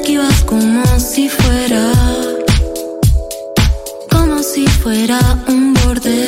esquivas como si fuera, como si fuera un borde.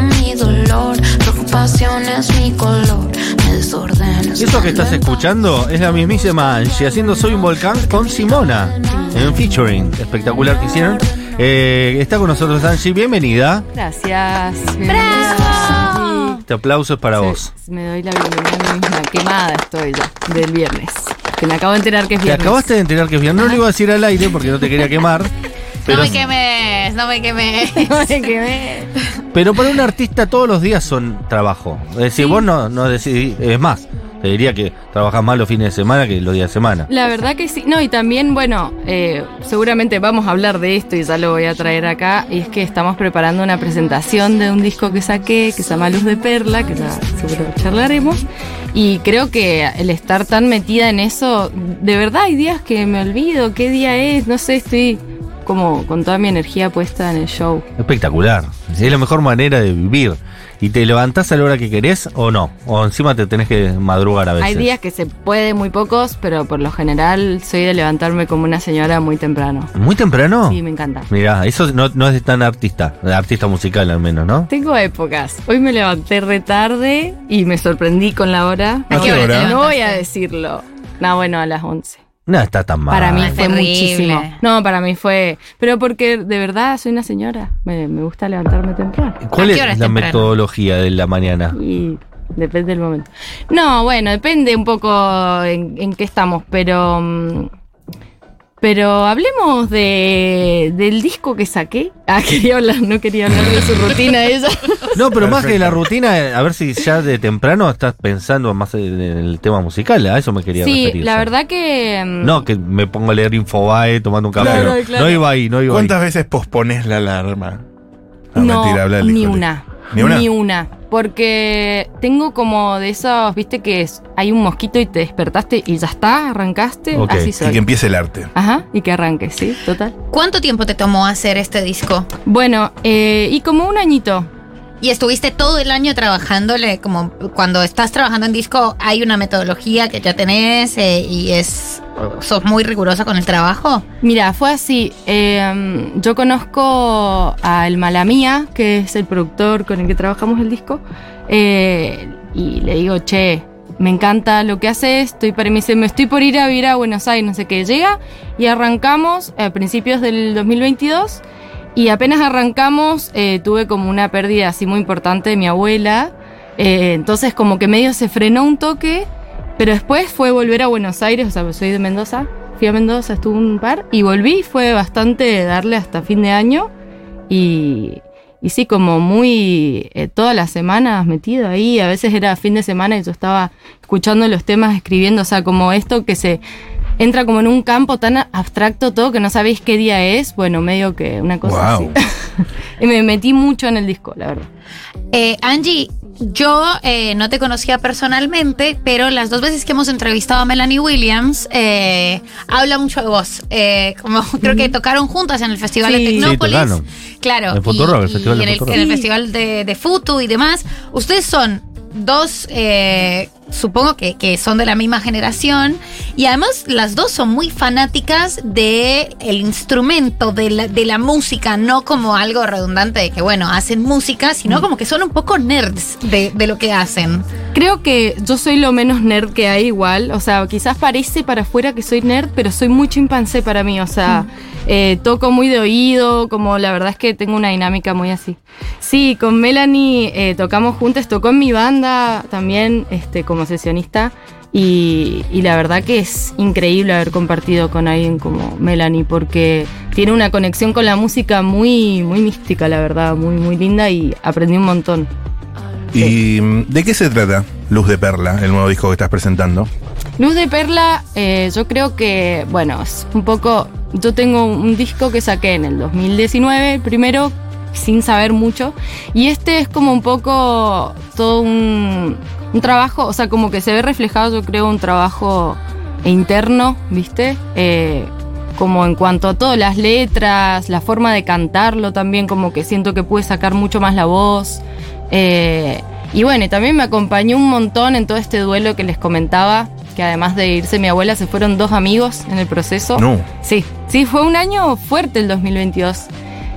Mi dolor, preocupación es mi color, me desordena. Eso que estás escuchando es la mismísima Angie haciendo Soy un volcán con Simona en featuring espectacular que hicieron. Eh, está con nosotros Angie, bienvenida. Gracias. ¡Bravo! Este aplauso es para vos. Me doy la bienvenida misma. Quemada estoy ya, del viernes. Que me acabo de enterar que es Te viernes. acabaste de enterar que es bien. No lo iba a decir al aire porque no te quería quemar. Pero, no me quemes, no me quemes. Me quemé. Pero para un artista todos los días son trabajo. Es decir, vos no, no decidís, es más, te diría que trabajas más los fines de semana que los días de semana. La verdad que sí. No, y también, bueno, eh, seguramente vamos a hablar de esto y ya lo voy a traer acá. Y es que estamos preparando una presentación de un disco que saqué que se llama Luz de Perla, que ya seguro charlaremos. Y creo que el estar tan metida en eso, de verdad hay días que me olvido qué día es, no sé, estoy como con toda mi energía puesta en el show. Espectacular. Es la mejor manera de vivir. ¿Y te levantás a la hora que querés o no? O encima te tenés que madrugar a veces. Hay días que se puede muy pocos, pero por lo general soy de levantarme como una señora muy temprano. ¿Muy temprano? Sí, me encanta. Mirá, eso no, no es tan artista, artista musical al menos, ¿no? Tengo épocas. Hoy me levanté re tarde y me sorprendí con la hora. ¿A qué hora No voy a decirlo. No, bueno, a las 11. No está tan mal. Para mí fue terrible. muchísimo. No, para mí fue... Pero porque de verdad soy una señora. Me, me gusta levantarme temprano. ¿Cuál ¿A es la temprano? metodología de la mañana? Y depende del momento. No, bueno, depende un poco en, en qué estamos, pero... mm, Pero hablemos de, del disco que saqué. Ah, quería hablar, no quería hablar de su rutina ella. No, pero más que la rutina, a ver si ya de temprano estás pensando más en el tema musical, a eso me quería Sí, referir. la sí. verdad que... mm, No, que me pongo a leer Infobae tomando un café. Claro, no, claro. no iba ahí, no iba ahí. ¿Cuántas veces pospones la alarma? Ah, no, mentira, habla ni disco. una. ¿Ni una? Ni una. Porque tengo como de esos, viste que es, hay un mosquito y te despertaste y ya está, arrancaste. Ok, Así Y soy. que empiece el arte. Ajá, y que arranque, sí, total. ¿Cuánto tiempo te tomó hacer este disco? Bueno, eh, y como un añito. Y estuviste todo el año trabajándole, como cuando estás trabajando en disco, hay una metodología que ya tenés eh, y es. ¿Sos muy rigurosa con el trabajo? Mira, fue así. eh, yo conozco a El Malamía, que es el productor con el que trabajamos el disco, eh, y le digo, che, me encanta lo que haces, estoy para, me dice, me estoy por ir a vivir a Buenos Aires, no sé qué. Llega y arrancamos a principios del 2022 y apenas arrancamos eh, tuve como una pérdida así muy importante de mi abuela. eh, entonces como que medio se frenó un toque, pero después fue volver a Buenos Aires, o sea, pues soy de Mendoza. Fui a Mendoza, estuve un par y volví, fue bastante darle hasta fin de año y, y sí, como muy eh, todas las semanas metido ahí, a veces era fin de semana y yo estaba escuchando los temas, escribiendo, o sea, como esto que se entra como en un campo tan abstracto todo que no sabéis qué día es, bueno, medio que una cosa Wow. así. y me metí mucho en el disco, la verdad. Eh, Angie, yo eh, no te conocía personalmente, pero las dos veces que hemos entrevistado a Melanie Williams, eh, habla mucho de vos. Eh, como creo que tocaron juntas en el Festival Sí. de Tecnópolis. claro. En el y- Festival y de en el, en el. Festival de, de Futu y demás. Ustedes son dos, eh, supongo que, que son de la misma generación, y además las dos son muy fanáticas de el instrumento, de la, de la música, no como algo redundante de que, bueno, hacen música, sino como que son un poco nerds de, de lo que hacen. Creo que yo soy lo menos nerd que hay igual. O sea, quizás parece para afuera que soy nerd, pero soy muy chimpancé para mí. O sea, eh, toco muy de oído, como la verdad es que tengo una dinámica muy así. Sí, con Melanie eh, tocamos juntas, tocó en mi banda también este, como sesionista. Y, y la verdad que es increíble haber compartido con alguien como Melanie, porque tiene una conexión con la música muy, muy mística, la verdad, muy, muy linda y aprendí un montón. ¿Y mm, de qué se trata Luz de Perla, el nuevo disco que estás presentando? Luz de Perla, eh, yo creo que, bueno, es un poco. Yo tengo un disco que saqué en el 2019, el primero, sin saber mucho. Y este es como un poco todo un, trabajo, o sea, como que se ve reflejado, yo creo, un trabajo interno, ¿viste? Eh, como en cuanto a todas las letras, la forma de cantarlo también, como que siento que pude sacar mucho más la voz. Eh, y bueno, también me acompañó un montón en todo este duelo que les comentaba, que además de irse mi abuela, se fueron dos amigos en el proceso. No. Sí, sí, fue un año fuerte el 2022.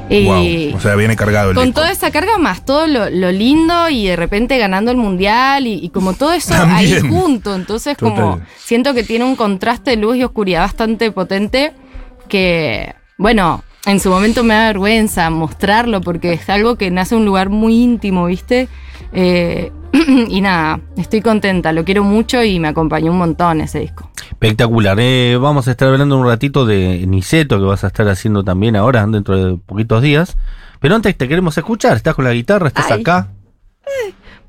Y Wow. O sea, viene cargado el con disco. toda esa carga más todo lo, lo lindo y de repente ganando el mundial y, y como todo eso También. ahí junto. Entonces como siento que tiene un contraste de luz y oscuridad bastante potente que, bueno, en su momento me da vergüenza mostrarlo porque es algo que nace de un lugar muy íntimo, ¿viste? Eh, y nada, estoy contenta, lo quiero mucho y me acompañó un montón ese disco. Espectacular. Eh, vamos a estar hablando un ratito de Niceto, que vas a estar haciendo también ahora, dentro de poquitos días. Pero antes te queremos escuchar. Estás con la guitarra, estás Ay. acá.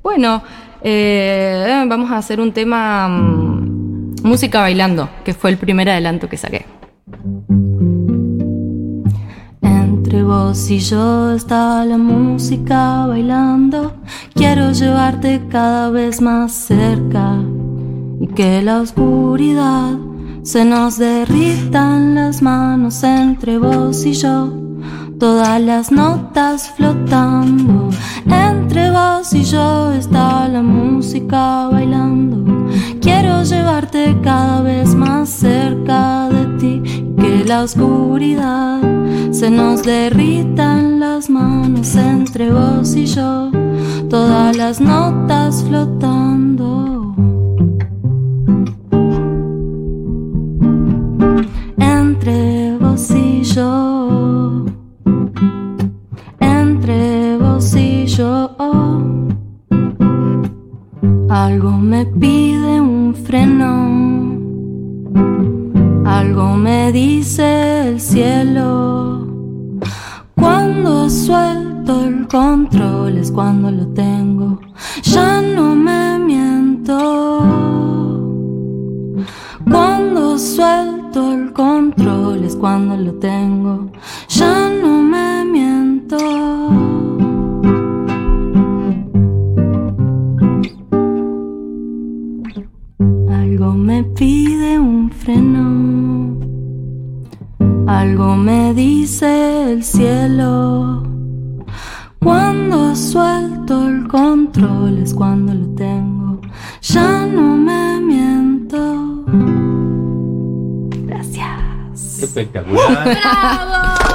Bueno, eh, vamos a hacer un tema mm, música bailando, que fue el primer adelanto que saqué. Entre vos y yo está la música bailando. Quiero llevarte cada vez más cerca y que la oscuridad se nos derritan las manos entre vos y yo. Todas las notas flotando entre vos y yo está la música bailando. Quiero llevarte cada vez más cerca de ti que la oscuridad se nos derritan las manos entre vos y yo. Todas las notas flotando. Freno. Algo me dice el cielo. Cuando suelto el control es cuando lo tengo. Ya no me miento. Gracias. Espectacular. Intimista.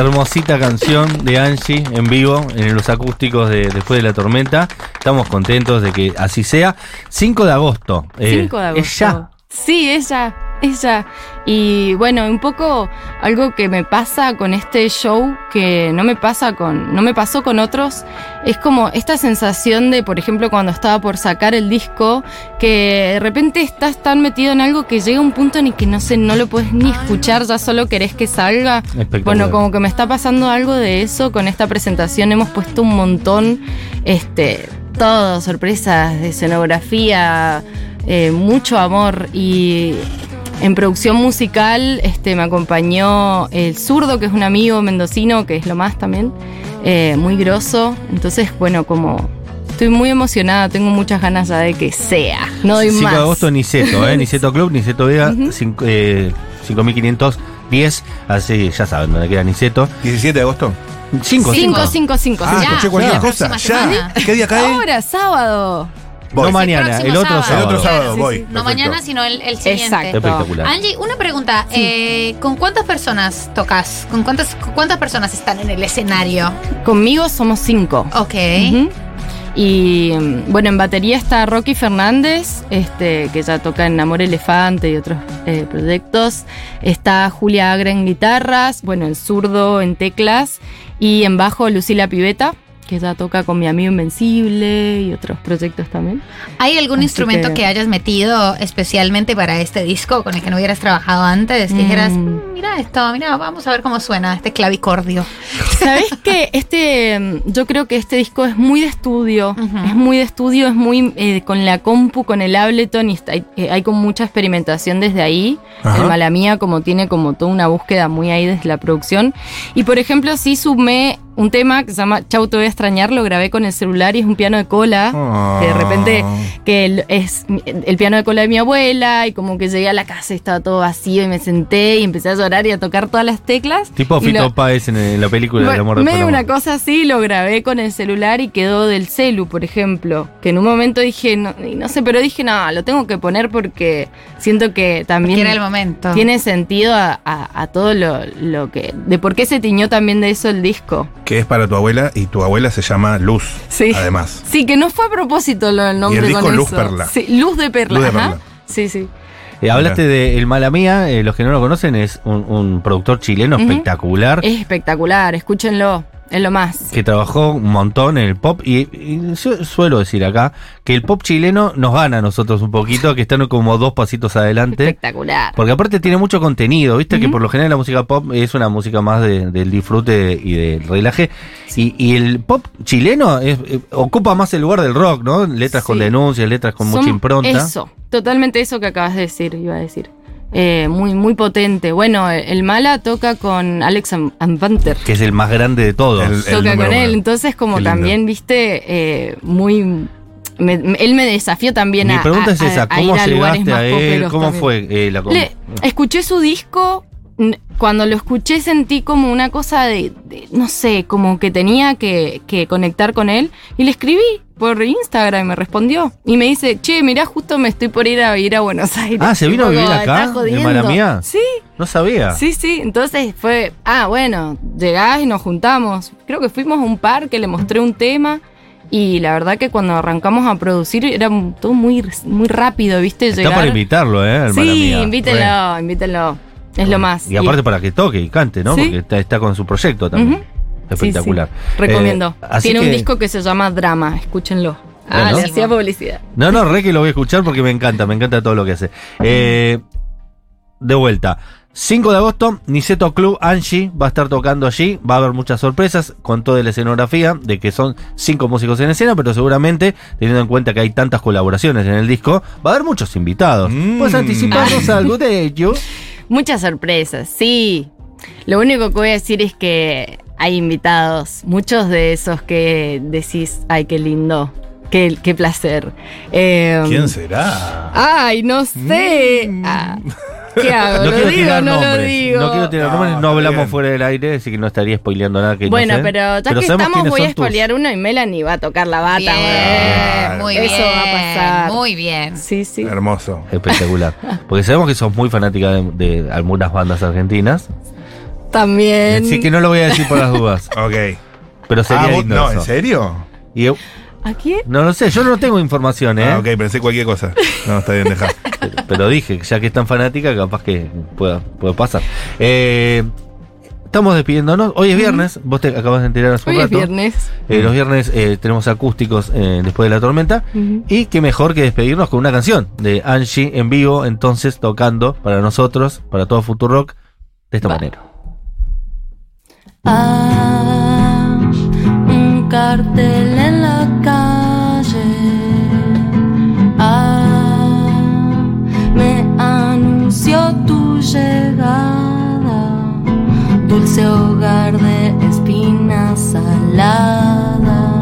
Hermosita canción de Angie en vivo en los acústicos de Después de la Tormenta. Estamos contentos de que así sea. 5 de agosto. Eh, 5 de agosto. Es ya. Sí, ella, ella. Y bueno, un poco algo que me pasa con este show que no me pasa con, no me pasó con otros, es como esta sensación de, por ejemplo, cuando estaba por sacar el disco, que de repente estás tan metido en algo que llega un punto en el que no sé, no lo puedes ni escuchar, ya solo querés que salga. Bueno, como que me está pasando algo de eso con esta presentación. Hemos puesto un montón, este, todo, sorpresas de escenografía, eh, mucho amor y en producción musical este, me acompañó el zurdo, que es un amigo mendocino, que es lo más también, eh, muy grosso. Entonces, bueno, como estoy muy emocionada, tengo muchas ganas ya de que sea. No doy 5 más. de agosto Niceto, ¿eh? Niceto Club, Niceto Vega, cinco- eh, 5510. Así ya saben dónde queda Niceto. 17 de agosto. Cinco, Cinco, cinco. cinco, cinco. Ah, sí. ya, escuché cualquier cosa. Ya. ¿Qué día cae? Ahora, sábado. Voy. No mañana, el otro sábado. sábado. El otro sábado, Sí, voy. sí. No mañana, sino el, el siguiente. Exacto. Espectacular. Angie, una pregunta. eh, ¿Con cuántas personas tocas? ¿Con cuántas, con cuántas personas están en el escenario? Conmigo somos cinco. Ok. Y mm, bueno, en batería está Rocky Fernández, este, que ya toca en Amor Elefante y otros eh, proyectos. Está Julia Agra en guitarras, bueno, en zurdo, en teclas. Y en bajo Lucila Piveta, que ya toca con mi amigo Invencible y otros proyectos también. ¿Hay algún Así instrumento que... que- hayas metido especialmente para este disco con el que no hubieras trabajado antes? Que dijeras, Mm. "Mm, mira esto, mira, vamos a ver cómo suena este clavicordio. ¿Sabes qué? Este, mm, yo creo que este disco es muy de estudio. Es muy de estudio, es muy eh, con la compu, con el Ableton y está- eh, hay con mucha experimentación desde ahí. Ajá. El Mala Mía como tiene como toda una búsqueda muy ahí desde la producción. Y por ejemplo, sí sumé un tema que se llama Chau te voy a extrañar, lo grabé con el celular y es un piano de cola. Que de repente que el- es el piano de cola de mi abuela y como que llegué a la casa y estaba todo vacío y me senté y empecé a llorar y a tocar todas las teclas. Tipo Fito lo- Páez en, en la película del bueno, amor de medio una cosa así, lo grabé con el celular y quedó del celu, por ejemplo. Que en un momento dije, no, y no sé, pero dije, no, lo tengo que poner porque siento que también Que era el momento. tiene sentido a, a- a todo lo, lo que. de por qué se tiñó también de eso el disco. Que es para tu abuela y tu abuela se llama Luz. Sí. Además. Sí, que no fue a propósito lo del nombre Y el disco con Luz eso. Perla. Sí, Luz de Perla. Luz de ajá. Perla. Sí, sí. Eh, hablaste de El Mala Mía, eh, los que no lo conocen, es un, un productor chileno espectacular. Es espectacular, escúchenlo. Es lo más. que trabajó un montón en el pop y, y yo suelo decir acá que el pop chileno nos gana a nosotros un poquito, que están como dos pasitos adelante. Espectacular. Porque aparte tiene mucho contenido, viste que por lo general la música pop es una música más de- del disfrute y del relaje. Y, y el pop chileno es- eh, ocupa más el lugar del rock, ¿no? Letras con denuncias, letras con mucha impronta. Eso, totalmente eso que acabas de decir, iba a decir. Eh, muy, muy potente. Bueno, el Mala toca con Alex Am- Anvanter. Que es el más grande de todos. El- Toca con él. uno. Entonces, como también, viste, eh, muy. me- me- él me desafió también Mi a. pregunta a- es esa, ¿cómo a llegaste a él? ¿Cómo también. fue eh, la Le- escuché su disco. Cuando lo escuché sentí como una cosa de, de- no sé, como que tenía que, que conectar con él. Y le escribí por Instagram y me respondió. Y me dice, che, mirá, justo me estoy por ir a ir a Buenos Aires. Ah, ¿se vino a vivir acá. Sí, No sabía. sí, sí. Entonces fue, ah, bueno, llegás y nos juntamos. Creo que fuimos a un parque, le mostré un tema. Y la verdad que cuando arrancamos a producir era todo muy, muy rápido, ¿viste? Está Llegar. para invitarlo, ¿eh? Sí, invítenlo, invítenlo. Es lo más. Y aparte para que toque y cante, ¿no? Sí. Porque está, está con su proyecto también. Espectacular. Sí, sí. Recomiendo. Eh, Tiene un disco que se llama Drama, escúchenlo. Ah, Bueno. le hacía publicidad. No, no, re que lo voy a escuchar porque me encanta, me encanta todo lo que hace. Eh, de vuelta. 5 de agosto, Niceto Club Angie va a estar tocando allí. Va a haber muchas sorpresas con toda la escenografía de que son cinco músicos en escena, pero seguramente, teniendo en cuenta que hay tantas colaboraciones en el disco, va a haber muchos invitados. Mm. ¿Puedes anticiparnos algo de ello? Muchas sorpresas, sí. Lo único que voy a decir es que hay invitados, muchos de esos que decís, ay, qué lindo, qué, qué placer. Eh, ¿Quién será? Ay, no sé. Mm. Ah, ¿Qué hago? No ¿Lo quiero digo no lo nombres. digo? No quiero tirar No, nombres, no hablamos bien. fuera del aire, así que no estaría spoileando nada que no Bueno, sé. pero ya que sabemos estamos voy a spoilear uno y Melanie va a tocar la bata. Bien, bueno. muy Eso bien. va a pasar. Muy bien. Sí, sí. Hermoso. Espectacular. Porque sabemos que sos muy fanática de, de algunas bandas argentinas. También. Así que no lo voy a decir por las dudas. Ok. Pero sería Ah, no, eso. ¿en serio? Y yo- ¿A quién? no lo sé, yo no tengo información, ¿eh? Ah, ok, pensé cualquier cosa. No, está bien, deja. Pero, pero dije, ya que es tan fanática, capaz que pueda, pueda pasar. Eh, estamos despidiéndonos. Hoy es viernes, vos te acabas de enterar hace un Hoy es viernes. Eh, los viernes eh, tenemos acústicos eh, después de la tormenta. Y qué mejor que despedirnos con una canción de Angie en vivo, entonces tocando para nosotros, para todo Futurock, de esta Va. manera. Ah, cartel en la calle. Ah, me anunció tu llegada. Dulce hogar de espina salada.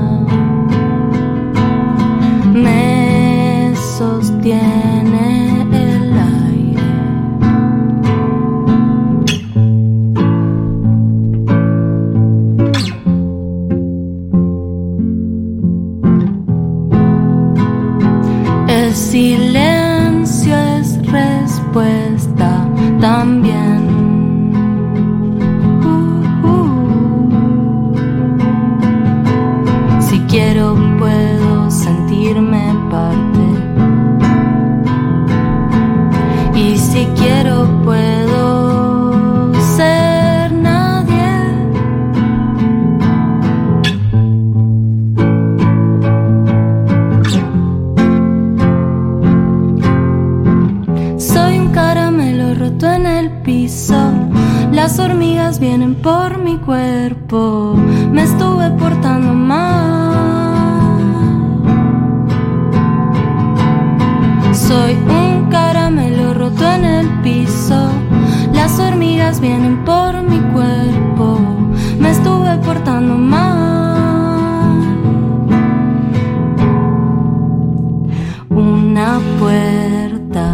Puerta,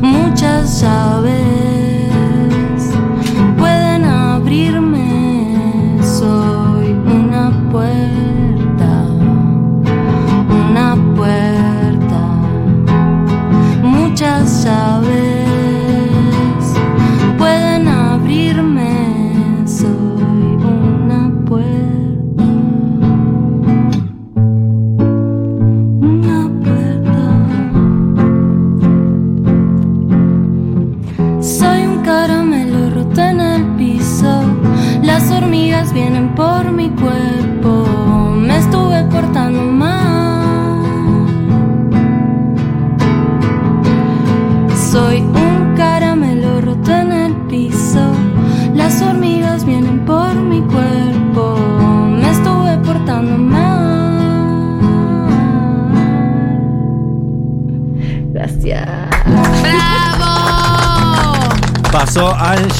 muchas llaves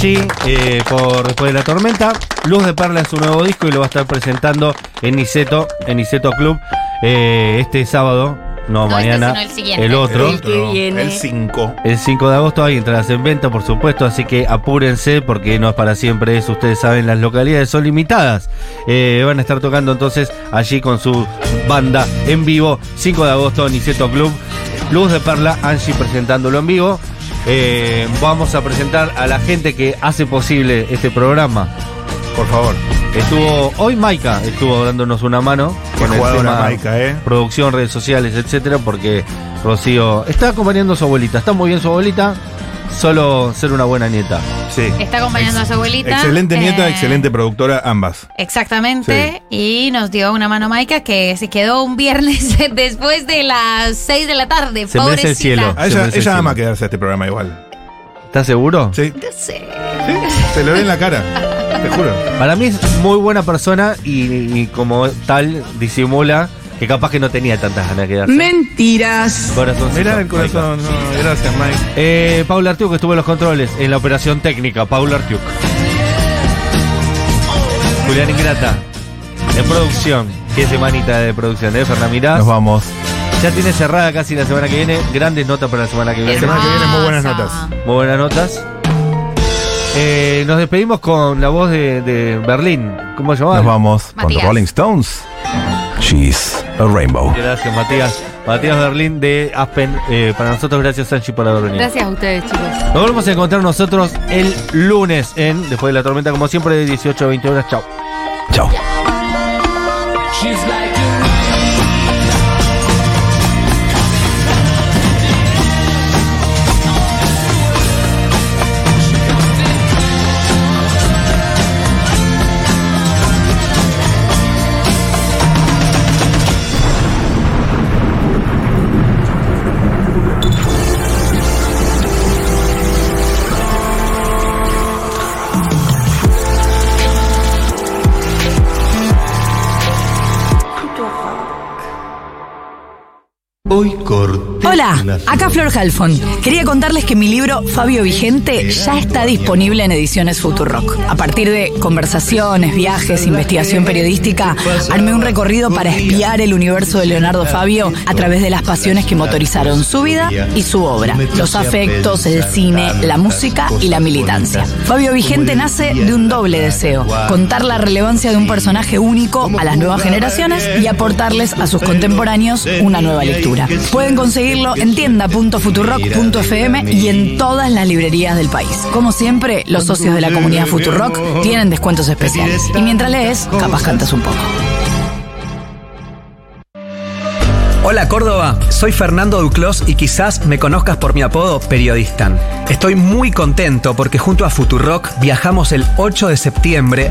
Angie eh, por después de la tormenta. Luz de Perla es su nuevo disco y lo va a estar presentando en Niceto, en Niceto Club, eh, este sábado. No, No este, mañana. sino el siguiente. el otro. El que viene. El 5. El 5 de agosto hay entradas en venta, por supuesto, así que apúrense porque no es para siempre eso. Ustedes saben, las localidades son limitadas. Eh, van a estar tocando entonces allí con su banda en vivo, 5 de agosto, Niceto Club. Luz de Perla, Angie presentándolo en vivo. Eh, vamos a presentar a la gente que hace posible este programa. Por favor. Estuvo hoy Maika, estuvo dándonos una mano Qué con el tema Maika, ¿eh? producción, redes sociales, etcétera, porque Rocío está acompañando a su abuelita, está muy bien su abuelita, solo ser una buena nieta. Sí. Está acompañando a su abuelita. Excelente nieta, Eh, excelente productora, ambas. Exactamente. Y nos dio una mano Maika que se quedó un viernes después de las 6 de la tarde. Se merece el pobrecita. cielo. A Se ella, merece ella el ama cielo. quedarse a este programa igual. ¿Estás seguro? Sí. No sé. Sí, se lo ve en la cara. Te juro. Para mí es muy buena persona y, y como tal disimula que capaz que no tenía tantas ganas de quedarse. Mentiras. Corazoncito, Mirá el corazón. No, gracias, Mike. Eh, Paula Artiuk estuvo en los controles, en la operación técnica, Paula Artiuk. Julián Ingrata, en producción, qué semanita de producción, ¿eh? Fernanda Mirás. Nos vamos. Ya tiene cerrada casi la semana que viene, grandes notas para la semana que La viene. semana que viene muy buenas notas. Muy buenas notas. Eh, nos despedimos con la voz de, de Berlín. ¿Cómo se llama? Nos vamos con. The Rolling Stones. She's a rainbow. Gracias, Matías. Matías Berlín de Aspen. Eh, para nosotros, gracias, Angie, por haber venido. Gracias a ustedes, chicos. Nos volvemos a encontrar nosotros el lunes en Después de la Tormenta, como siempre, de 18 a 20 horas. Chao. Chao. Acá Flor Halfon. Quería contarles que mi libro Fabio Vigente ya está disponible en ediciones Futurock. A partir de conversaciones, viajes, investigación periodística, armé un recorrido para espiar el universo de Leonardo Fabio a través de las pasiones que motorizaron su vida y su obra, los afectos, el cine, la música y la militancia. Fabio Vigente nace de un doble deseo, contar la relevancia de un personaje único a las nuevas generaciones y aportarles a sus contemporáneos una nueva lectura. Pueden conseguirlo en en tienda.futurock.fm y en todas las librerías del país. Como siempre, los socios de la comunidad Futurock tienen descuentos especiales. Y mientras lees, capaz cantas un poco. Hola Córdoba, soy Fernando Duclos y quizás me conozcas por mi apodo Periodistán. Estoy muy contento porque junto a Futurock viajamos el 8 de septiembre